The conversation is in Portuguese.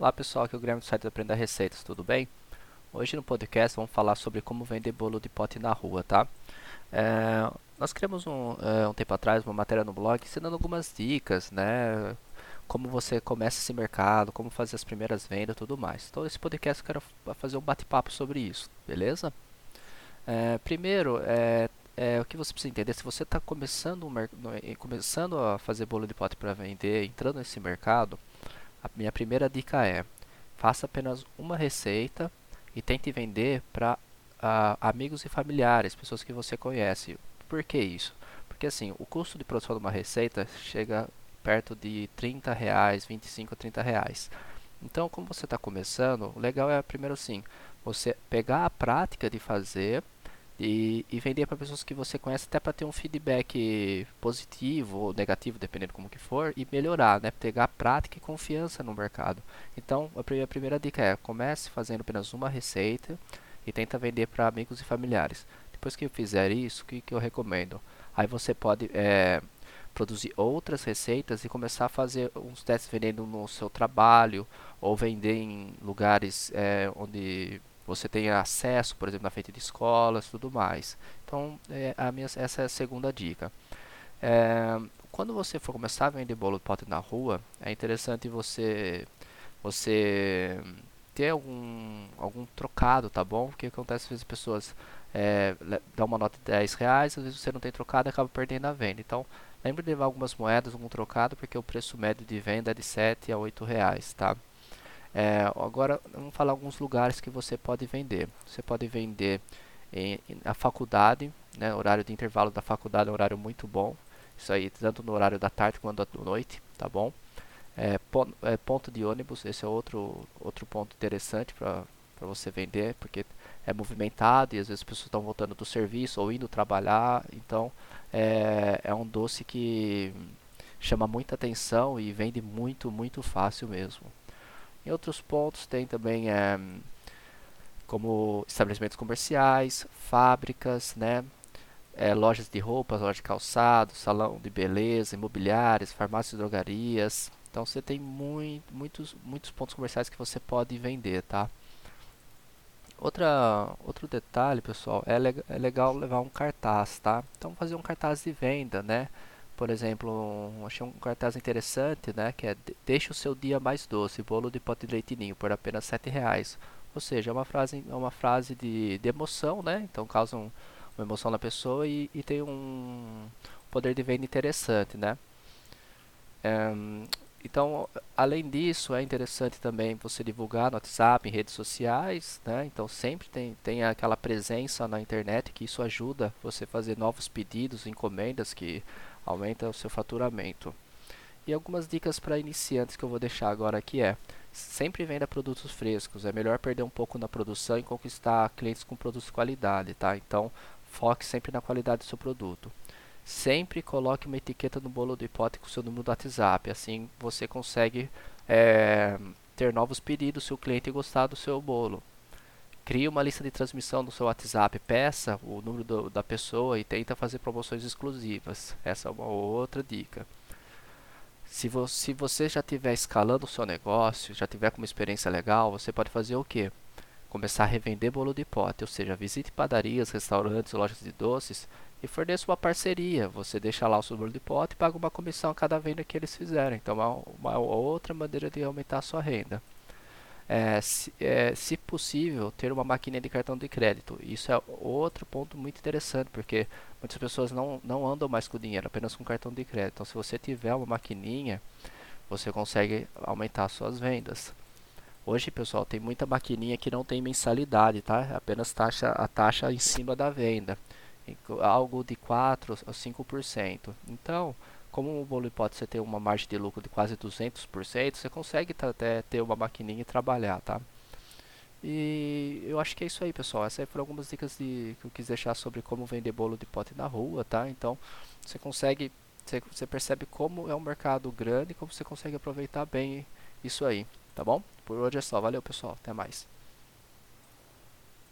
Olá pessoal, aqui é o Guilherme do site Aprenda Receitas, tudo bem? Hoje no podcast vamos falar sobre como vender bolo de pote na rua, tá? É, nós criamos um, é, um tempo atrás uma matéria no blog ensinando algumas dicas, né? Como você começa esse mercado, como fazer as primeiras vendas e tudo mais. Então esse podcast eu quero fazer um bate-papo sobre isso, beleza? É, primeiro, é, é, o que você precisa entender, se você está começando, um, começando a fazer bolo de pote para vender, entrando nesse mercado, a minha primeira dica é: faça apenas uma receita e tente vender para uh, amigos e familiares, pessoas que você conhece. Por que isso? Porque assim, o custo de produção de uma receita chega perto de 30 reais, 25 a 30 reais. Então, como você está começando, o legal é primeiro sim, você pegar a prática de fazer e, e vender para pessoas que você conhece até para ter um feedback positivo ou negativo, dependendo como que for, e melhorar, né? Pegar prática e confiança no mercado. Então, a primeira, a primeira dica é, comece fazendo apenas uma receita e tenta vender para amigos e familiares. Depois que eu fizer isso, o que, que eu recomendo? Aí você pode é, produzir outras receitas e começar a fazer uns testes vendendo no seu trabalho ou vender em lugares é, onde você tem acesso, por exemplo, na frente de escolas tudo mais. Então, é, a minha, essa é a segunda dica. É, quando você for começar a vender bolo de pote na rua, é interessante você você ter algum, algum trocado, tá bom? O que acontece às vezes as pessoas é, dão uma nota de 10 reais, às vezes você não tem trocado e acaba perdendo a venda. Então, lembre de levar algumas moedas, algum trocado, porque o preço médio de venda é de 7 a 8 reais, tá? É, agora vamos falar alguns lugares que você pode vender. Você pode vender em, na faculdade, né, horário de intervalo da faculdade é um horário muito bom. Isso aí, tanto no horário da tarde quanto da noite, tá bom? É, ponto, é, ponto de ônibus, esse é outro, outro ponto interessante para você vender, porque é movimentado e às vezes as pessoas estão voltando do serviço ou indo trabalhar, então é, é um doce que chama muita atenção e vende muito, muito fácil mesmo. Em outros pontos tem também é, como estabelecimentos comerciais, fábricas, né? É, lojas de roupas, lojas de calçado, salão de beleza, imobiliárias, farmácias e drogarias. Então você tem muito, muitos, muitos pontos comerciais que você pode vender, tá? Outra, outro detalhe, pessoal, é, le é legal levar um cartaz, tá? Então fazer um cartaz de venda, né? Por exemplo, um, achei um cartaz interessante, né? Que é Deixe o seu dia mais doce, bolo de pote de leite ninho por apenas sete reais. Ou seja, é uma frase, é uma frase de, de emoção, né? Então causa um, uma emoção na pessoa e, e tem um poder de venda interessante, né? Um, então, além disso, é interessante também você divulgar no WhatsApp, em redes sociais, né? Então, sempre tem, tem aquela presença na internet que isso ajuda você a fazer novos pedidos, encomendas que aumenta o seu faturamento. E algumas dicas para iniciantes que eu vou deixar agora aqui é: sempre venda produtos frescos. É melhor perder um pouco na produção e conquistar clientes com produtos de qualidade, tá? Então, foque sempre na qualidade do seu produto. Sempre coloque uma etiqueta no bolo de pote com o seu número do WhatsApp. Assim você consegue é, ter novos pedidos se o cliente gostar do seu bolo. Crie uma lista de transmissão no seu WhatsApp, peça o número do, da pessoa e tenta fazer promoções exclusivas. Essa é uma outra dica. Se, vo se você já estiver escalando o seu negócio, já tiver com uma experiência legal, você pode fazer o quê? Começar a revender bolo de pote, ou seja, visite padarias, restaurantes, lojas de doces e forneça uma parceria. Você deixa lá o seu bolo de pote e paga uma comissão a cada venda que eles fizerem. Então, é uma, uma outra maneira de aumentar a sua renda é, se, é, se, possível, ter uma maquininha de cartão de crédito. Isso é outro ponto muito interessante, porque muitas pessoas não, não andam mais com dinheiro, apenas com cartão de crédito. Então, se você tiver uma maquininha, você consegue aumentar suas vendas. Hoje, pessoal, tem muita maquininha que não tem mensalidade, tá? É apenas taxa, a taxa em cima da venda, algo de 4 a 5%. Então, como o bolo você ter uma margem de lucro de quase 200%, você consegue até ter uma maquininha e trabalhar, tá? E eu acho que é isso aí, pessoal. Essas foram algumas dicas de, que eu quis deixar sobre como vender bolo de pote na rua, tá? Então, você consegue, você, você percebe como é um mercado grande como você consegue aproveitar bem isso aí, tá bom? Por hoje é só. Valeu, pessoal. Até mais.